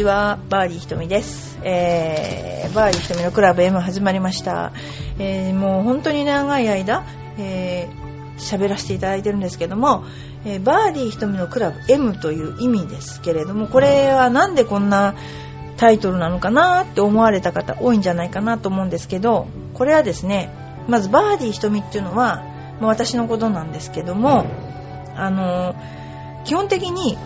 ちは、バーディーひとみです。えー、バーディーひとみのクラブ M 始まりました。えー、もう本当に長い間、えー、喋らせていただいてるんですけども、えー、バーディーひとみのクラブ M という意味ですけれども、これはなんでこんなタイトルなのかなって思われた方多いんじゃないかなと思うんですけど、これはですね、まずバーディーひとみっていうのは、まあ私のことなんですけども、あの、基本的に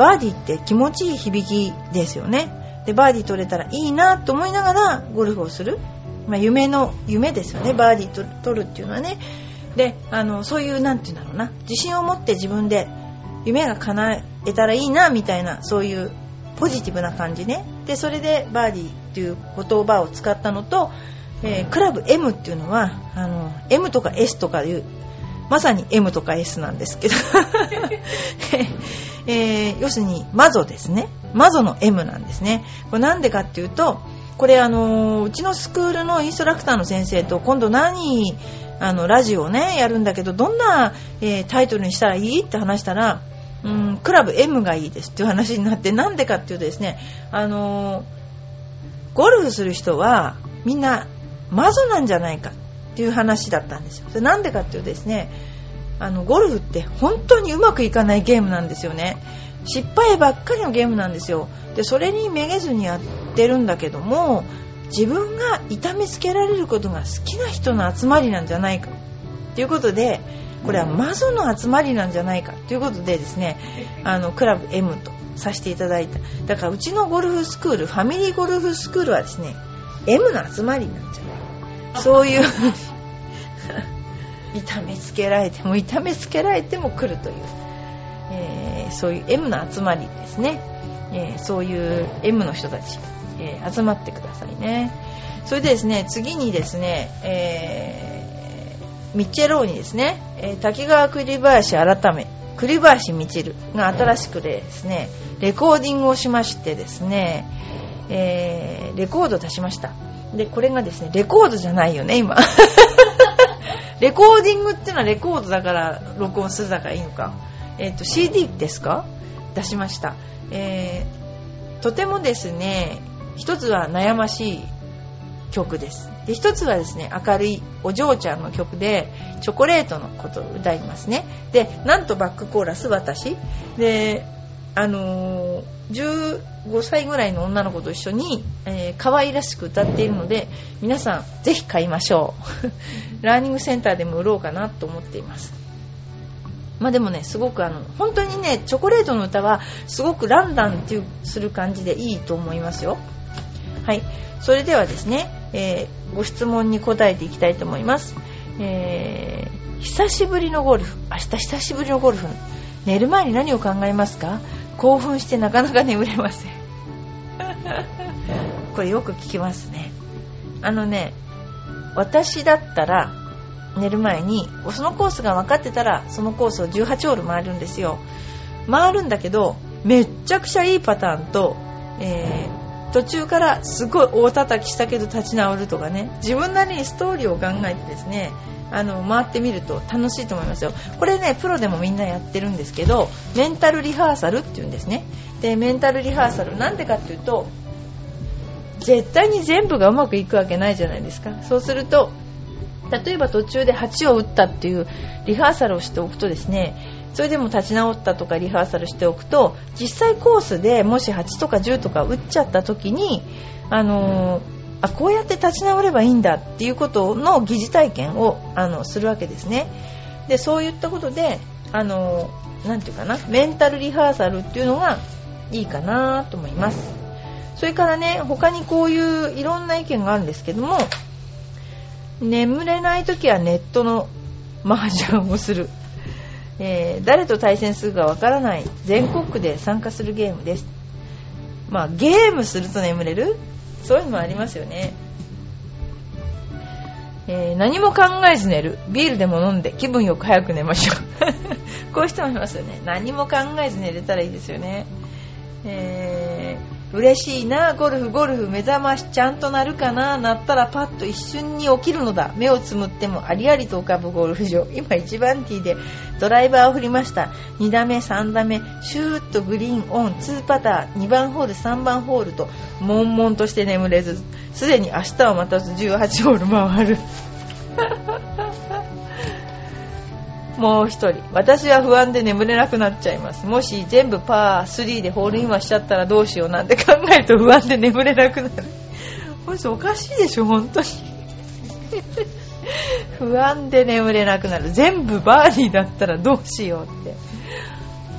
バーディーって気持ちいい響きですよね。で、バーディー取れたらいいなと思いながらゴルフをする。まあ、夢の、夢ですよね。バーディー取るっていうのはね。で、あの、そういう、なんていうんだろうな。自信を持って自分で夢が叶えたらいいな、みたいな、そういうポジティブな感じね。で、それでバーディーっていう言葉を使ったのと、えー、クラブ M っていうのは、あの、M とか S とかいう、まさに M とか S なんですけど、えー、要するにマゾですね。マゾの M なんですね。これなんでかっていうと、これあの、うちのスクールのインストラクターの先生と今度何、あの、ラジオをね、やるんだけど、どんな、えー、タイトルにしたらいいって話したら、うん、クラブ M がいいですっていう話になって、なんでかっていうとですね、あの、ゴルフする人はみんなマゾなんじゃないかっていう話だったんですよ。それなんでかっていうとですね、あの、ゴルフって本当にうまくいかないゲームなんですよね。失敗ばっかりのゲームなんですよ。で、それにめげずにやってるんだけども、自分が痛めつけられることが好きな人の集まりなんじゃないか。ということで、これはマゾの集まりなんじゃないかということでですね、あの、クラブ M とさせていただいた。だからうちのゴルフスクール、ファミリーゴルフスクールはですね、M の集まりなんじゃないそういう。痛めつけられても痛めつけられても来るという、えー、そういう M の集まりですね、えー、そういう M の人たち、えー、集まってくださいね。それでですね次にですね、えー、ミッチェローにですね、え滝川栗林改め。栗林みちるが新しくですねレコーディングをしましてですね、えレコードを出しました。でこれがですねレコードじゃないよね今 レコーディングっていうのはレコードだから録音するだからいいのか。えっ、ー、と、CD ですか？出しました。えー、とてもですね、一つは悩ましい曲です。で、一つはですね、明るいお嬢ちゃんの曲で、チョコレートのことを歌いますね。で、なんとバックコーラス私。で、あのー、15歳ぐらいの女の子と一緒に、えー、可愛らしく歌っているので皆さんぜひ買いましょう。ラーニングセンターでも売ろうかなと思っています。まあでもねすごくあの本当にねチョコレートの歌はすごくランダンっていうする感じでいいと思いますよ。はい。それではですね、えー、ご質問に答えていきたいと思います、えー、久しぶりのゴルフ。明日久しぶりのゴルフ。寝る前に何を考えますか？興奮してなかなか眠れません。これよく聞きますね。あのね私だったら寝る前にそのコースが分かってたらそのコースを18ホール回るんですよ。回るんだけどめっちゃくちゃいいパターンと、えー、途中からすごい大叩きしたけど立ち直るとかね。自分なりにストーリーを考えてですねあの回ってみると楽しいと思いますよ。これねプロでもみんなやってるんですけどメンタルリハーサルっていうんですね。でメンタルリハーサルなんでかっていうと絶対に全部がうまくいくわけないじゃないですか。そうすると例えば途中で8を打ったっていうリハーサルをしておくとですねそれでも立ち直ったとかリハーサルしておくと実際コースでもし8とか10とか打っちゃった時にあのあこうやって立ち直ればいいんだっていうことの疑似体験をあのするわけですね。でそういったことであのなんていうかなメンタルリハーサルっていうのがいいかなと思います。それからね他にこういういろんな意見があるんですけども眠れない時はネットの麻雀をする、えー、誰と対戦するかわからない全国区で参加するゲームですまあゲームすると眠れる？そういうのもありますよね。えー、何も考えず寝る。ビールでも飲んで気分よく早く寝ましょう。こういう人もいますよね。何も考えず寝れたらいいですよね。え嬉しいなゴルフゴルフ目覚ましちゃんと鳴るかな鳴ったらパッと一瞬に起きるのだ。目をつむってもありありと浮かぶゴルフ場。今1番ティーでドライバーを振りました。2打目3打目シューッとグリーンオン。2パター。2番ホール3番ホールと悶々として眠れず。すでに明日はまたず18ホール回る。もう一人。私は不安で眠れなくなっちゃいます。もし全部パー3でホールインワンしちゃったらどうしようなんて考えると不安で眠れなくなる。これおかしいでしょ本当に。不安で眠れなくなる。全部バーディーだったらどうしようって。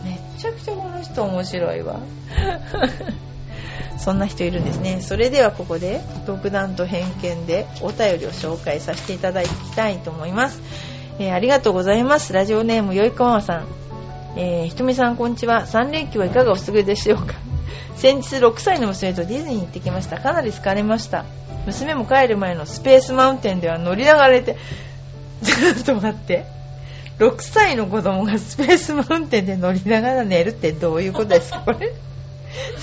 めっちゃくちゃこの人面白いわ。そんな人いるんですね。それではここで独断と偏見でお便りを紹介させていただきたいと思います。えー、ありがとうございます。ラジオネームよいこママさん。えー、ひとみさんこんにちは。3連休はいかがお過ごしでしょうか 先日6歳の娘とディズニーに行ってきました。かなり疲れました。娘も帰る前のスペースマウンテンでは乗りながられて、ちょっと待って。6歳の子供が スペースマウンテンで乗りながら寝るってどういうことですか？これ。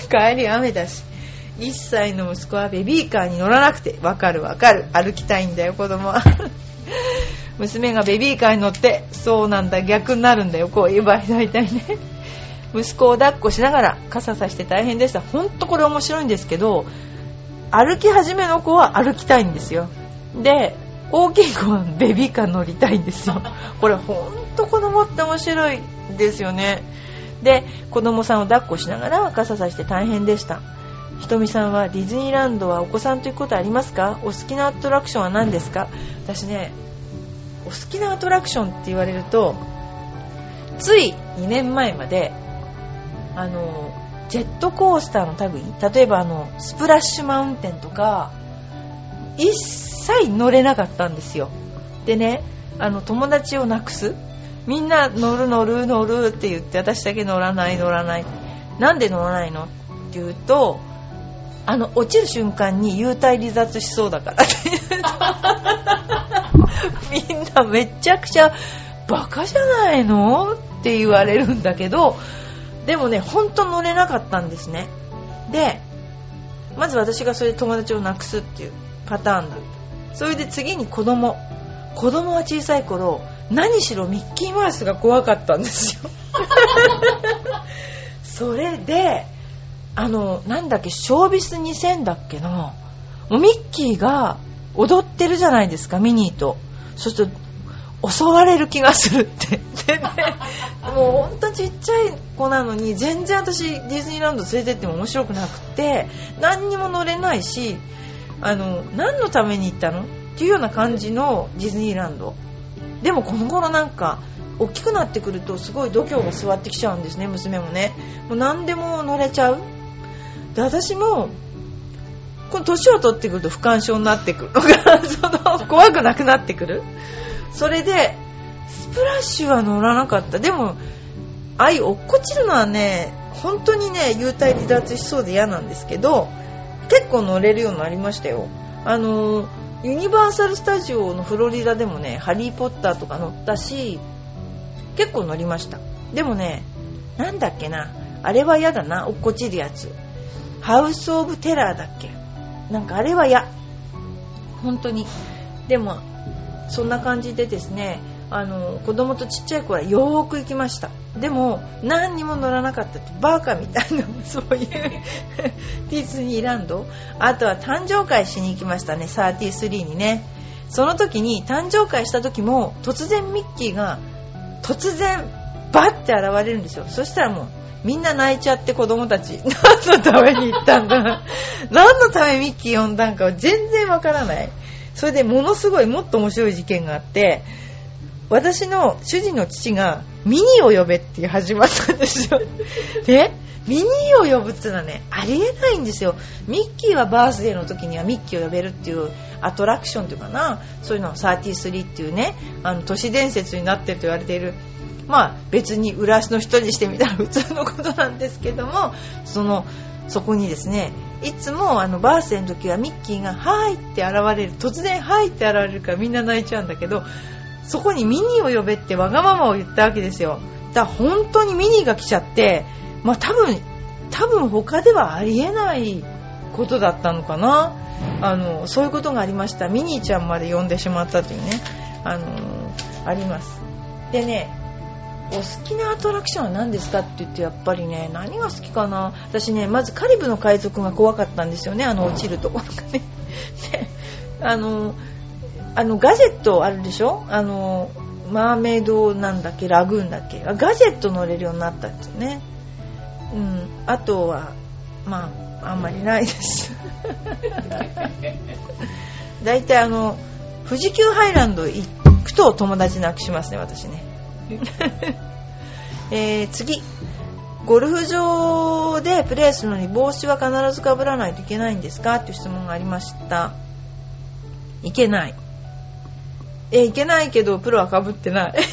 帰り雨だし。1歳の息子はベビーカーに乗らなくて、わかるわかる。歩きたいんだよ、子供は。娘がベビーカーに乗ってそうなんだ逆になるんだよ。こういう場合大体ね。息子を抱っこしながら傘さして大変でした。ほんとこれ面白いんですけど歩き始めの子は歩きたいんですよ。で大きい子はベビーカー乗りたいんですよ。これほんと子供って面白いですよね。で子供さんを抱っこしながら傘さして大変でした。ひとみさんはディズニーランドはお子さんと行くことありますか？お好きなアトラクションは何ですか？私ねお好きなアトラクションって言われるとつい2年前まであのジェットコースターの類例えばあのスプラッシュマウンテンとか一切乗れなかったんですよ。でねあの友達をなくす。みんな乗る乗る乗るって言って私だけ乗らない乗らない。なんで乗らないのって言うとあの落ちる瞬間に幽体離脱しそうだから。みんなめちゃくちゃバカじゃないの？って言われるんだけどでもねほんと乗れなかったんですね。でまず私がそれで友達をなくすっていうパターンだ。それで次に子供。子供は小さい頃何しろミッキーマウスが怖かったんですよ。それであのなんだっけショービス2000だっけな。もうミッキーが踊ってるじゃないですかミニーと。そうすると襲われる気がするって。で、もうほんとちっちゃい子なのに全然私ディズニーランド連れてっても面白くなくて何にも乗れないしあの何のために行ったの？っていうような感じのディズニーランド。でもこの頃なんか大きくなってくるとすごい度胸が座ってきちゃうんですね娘もね。もう何でも乗れちゃう。で私もこの年を取ってくると不干渉になってくるのが その怖くなくなってくる。それでスプラッシュは乗らなかった。でもあい落っこちるのはね本当にね幽体離脱しそうで嫌なんですけど結構乗れるようになりましたよ。あのユニバーサル・スタジオのフロリダでもね「ハリー・ポッター」とか乗ったし結構乗りました。でもねなんだっけなあれは嫌だな落っこちるやつ。ハウス・オブ・テラーだっけ？なんかあれは嫌本当に。でもそんな感じでですねあの子供とちっちゃい子はよーく行きました。でも何にも乗らなかったってバカみたいな そういう ディズニーランド。あとは誕生会しに行きましたね33にね。その時に誕生会した時も突然ミッキーが突然バッて現れるんですよ。そしたらもうみんな泣いちゃって子供たち 何のために行ったんだ？何のためミッキー呼んだんかは全然わからない。それでものすごいもっと面白い事件があって私の主人の父がミニーを呼べって始まったんですよ。でミニーを呼ぶっていうのはねありえないんですよ。ミッキーはバースデーの時にはミッキーを呼べるっていうアトラクションというかな。そういうの33っていうねあの都市伝説になってると言われているまあ別に浦安の人にしてみたら普通のことなんですけどもそのそこにですねいつもあのバースデーの時はミッキーが「はい」って現れる突然「はい」って現れるからみんな泣いちゃうんだけどそこにミニーを呼べってわがままを言ったわけですよ。だから本当にミニーが来ちゃってまあ多分多分他ではありえないことだったのかな。あのそういうことがありました。ミニーちゃんまで呼んでしまったというねあのあります。でねお好きなアトラクションは何ですかって言ってやっぱりね何が好きかな。私ねまずカリブの海賊が怖かったんですよね。あの落ちると。ころがね。であのあのガジェットあるでしょ？あのマーメイドなんだっけ？ラグーンだっけ？ガジェット乗れるようになったんですよね。うん。あとはまああんまりないです。大体あの富士急ハイランド行くと友達なくしますね私ね えー、次。ゴルフ場でプレーするのに帽子は必ずかぶらないといけないんですか？っていう質問がありました。いけない。えいけないけどプロはかぶってない。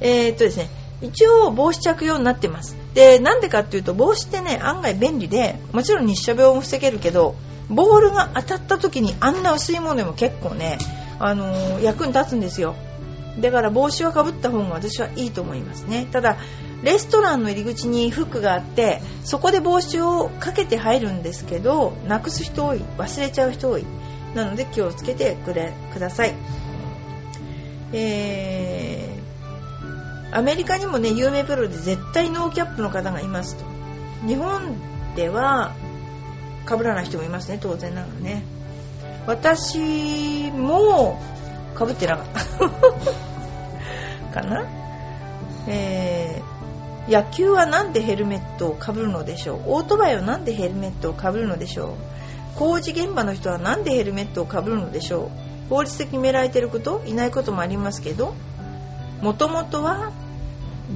えっとですね。一応帽子着用になってます。でなんでかっていうと帽子ってね案外便利でもちろん日射病も防げるけどボールが当たった時にあんな薄いものでも結構ね、あのー、役に立つんですよ。だから帽子はかぶった方が私はいいと思いますね。ただレストランの入り口にフックがあってそこで帽子をかけて入るんですけどなくす人多い。忘れちゃう人多い。なので気をつけてくれください。えー、アメリカにもね有名プロで絶対ノーキャップの方がいますと。日本では被らない人もいますね当然ながらね。私もかぶってなかった。かな？えー、野球は何でヘルメットをかぶるのでしょう？オートバイは何でヘルメットをかぶるのでしょう？工事現場の人は何でヘルメットをかぶるのでしょう？法律的に決められていること？いないこともありますけど？もともとは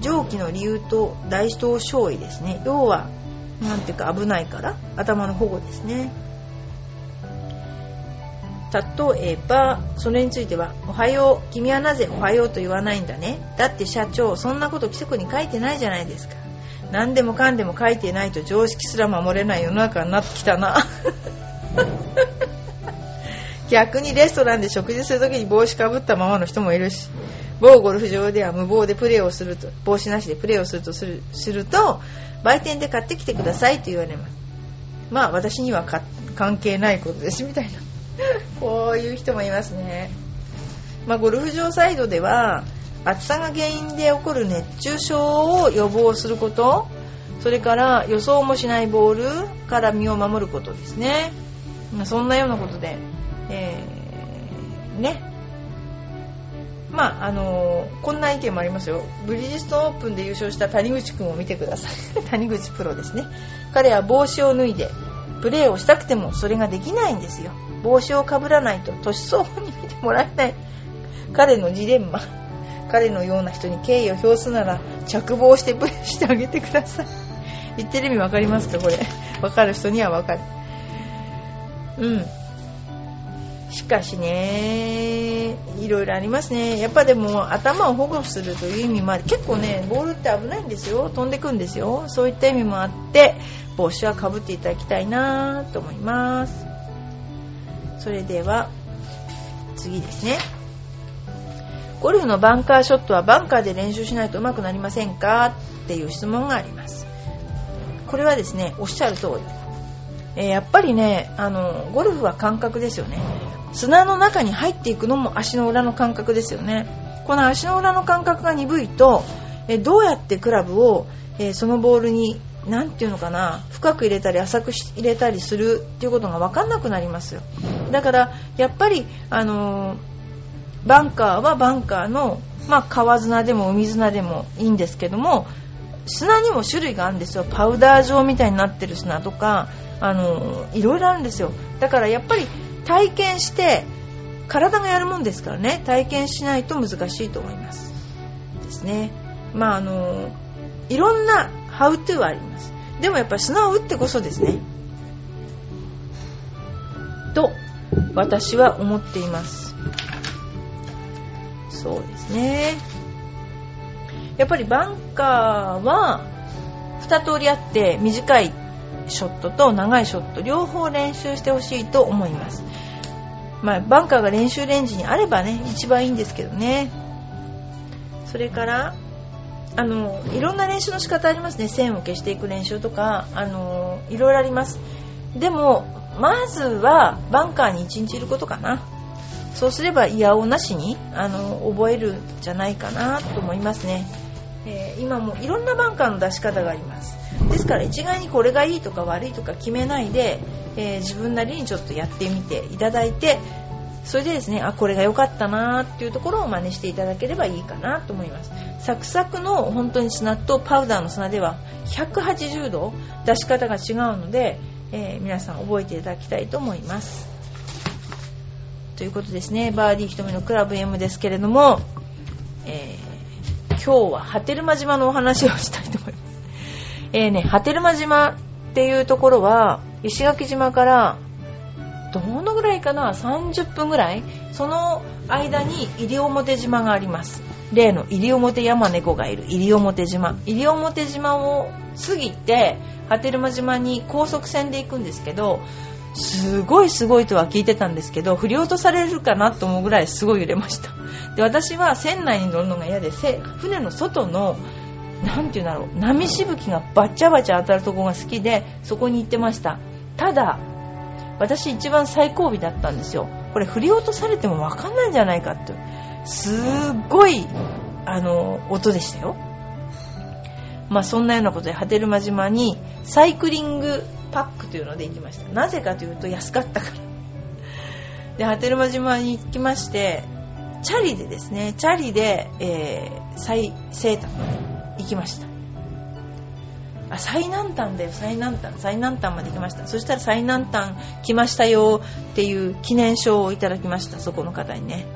上記の理由と大東小位ですね。要は何ていうか危ないから。頭の保護ですね例えばそれについては「おはよう君はなぜおはようと言わないんだね？だって社長そんなこと規則に書いてないじゃないですか。何でもかんでも書いてないと常識すら守れない世の中になってきたな。逆にレストランで食事するときに帽子かぶったままの人もいるし某ゴルフ場では無謀でプレーをすると帽子なしでプレーをするとするすると売店で買ってきてくださいと言われます。まあ私には関係ないことですみたいな。こういう人もいますね。まあゴルフ場サイドでは暑さが原因で起こる熱中症を予防することそれから予想もしないボールから身を守ることですね。まそんなようなことで、えー、ね。まああのー、こんな意見もありますよ。ブリヂストンオープンで優勝した谷口君を見てください。谷口プロですね。彼は帽子を脱いでプレーをしたくてもそれができないんですよ。帽子をかぶらないと年相応に見てもらえない。彼のジレンマ。彼のような人に敬意を表すなら着帽してプレーしてあげてください。言ってる意味分かりますか？これ。分かる人には分かる。うん。しかしねいろいろありますね。やっぱでも頭を保護するという意味もあり結構ねボールって危ないんですよ。飛んでくんですよ。そういった意味もあって帽子はかぶっていただきたいなと思います。それでは次ですね。ゴルフのバンカーショットはバンカーで練習しないと上手くなりませんかっていう質問があります。これはですねおっしゃる通り、えー、やっぱりねあのゴルフは感覚ですよね。砂の中に入っていくのも足の裏の感覚ですよね。この足の裏の感覚が鈍いと、えー、どうやってクラブを、えー、そのボールに何て言うのかな深く入れたり浅く入れたりするっていうことが分かんなくなりますよ。だからやっぱりあのバンカーはバンカーの、まあ、川砂でも海砂でもいいんですけども砂にも種類があるんですよ。パウダー状みたいになってる砂とかあのいろいろあるんですよ。だからやっぱり体験して体がやるもんですからね。体験しないと難しいと思います。ですね。まああのいろんなハウトゥーはあります。でもやっぱり砂を打ってこそですね。と私は思っています。そうですね。やっぱりバンカーは2通りあって短いショットと長いショット両方練習してほしいと思います、まあ、バンカーが練習レンジにあればね一番いいんですけどね。それからあのいろんな練習の仕方ありますね。線を消していく練習とかあのいろいろあります。でもまずはバンカーに1日いることかな。そうすれば嫌おなしにあの覚えるんじゃないかなと思いますね、えー、今もいろんなバンカーの出し方があります。ですから一概にこれがいいとか悪いとか決めないで、えー、自分なりにちょっとやってみていただいてそれでですねあこれが良かったなっていうところを真似していただければいいかなと思います。サクサクの本当に砂とパウダーの砂では180度出し方が違うので、えー、皆さん覚えていただきたいと思います。ということですね。バーディー瞳のクラブ M ですけれども、えー、今日は波照間島のお話をしたいと思います。えーね、波照間島っていうところは石垣島からいかな30分ぐらいその間に西表島があります。例の西表山猫がいる。西表島。西表島を過ぎて波照間島に高速船で行くんですけどすごいすごいとは聞いてたんですけど振り落とされるかなと思うぐらいすごい揺れました。で私は船内に乗るのが嫌で船の外の何て言うんだろう波しぶきがバッチャバチャ当たるとこが好きでそこに行ってました。ただ私一番最後尾だったんですよ。これ振り落とされても分かんないんじゃないかって。すっごいあの音でしたよ。まあそんなようなことで波照間島にサイクリングパックというので行きました。なぜかというと安かったから。で波照間島に行きましてチャリでですねチャリで、えー、最西端まで行きました。あ最南端だよ。最南端。最南端まで行きました。そしたら最南端来ましたよっていう記念書をいただきました。そこの方にね。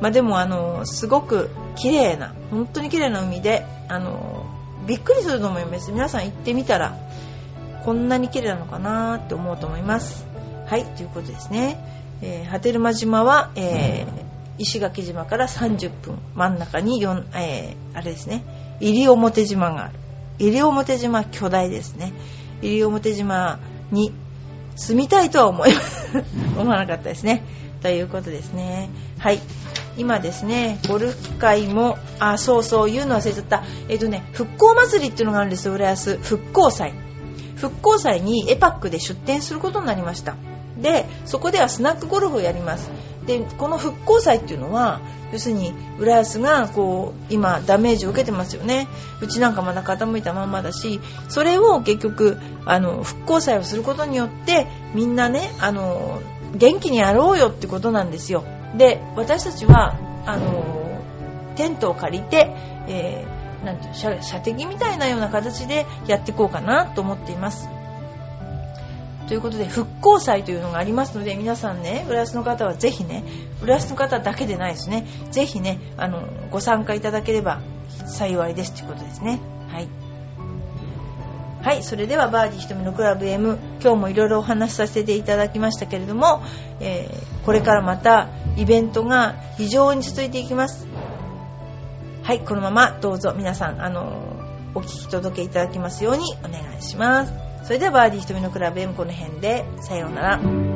まあでもあのすごく綺麗な本当に綺麗な海であのびっくりすると思います。皆さん行ってみたらこんなに綺麗なのかなって思うと思います。はいということですね、えー、波照間島は、えー、石垣島から30分。真ん中に4、えー、あれですね。西表島がある。西表島巨大ですね。西表島に住みたいとは思い 思わなかったですね。ということですね。はい。今ですねゴルフ会もあそうそう言うの忘れちゃった。えっ、とね復興祭りっていうのがあるんですよ浦安。復興祭。復興祭にエパックで出店することになりました。でそこではスナックゴルフをやります。でこの復興祭っていうのは要するに浦安がこう今ダメージを受けてますよね。うちなんかまだ傾いたまんまだしそれを結局あの復興祭をすることによってみんなねあの元気にやろうよってことなんですよ。で私たちはあのテントを借りて、えー、なんていう射射的みたいなような形でやっていこうかなと思っています。ということで復興祭というのがありますので皆さんね浦安の方はぜひね浦安の方だけでないですね。ぜひねあのご参加いただければ幸いですということですね。はい。はい、それではバーディー瞳のクラブ M 今日もいろいろお話しさせていただきましたけれども、えー、これからまたイベントが非常に続いていきます。はいこのままどうぞ皆さんあのお聞き届けいただきますようにお願いします。それではバーディー瞳のクラブ M この辺でさようなら。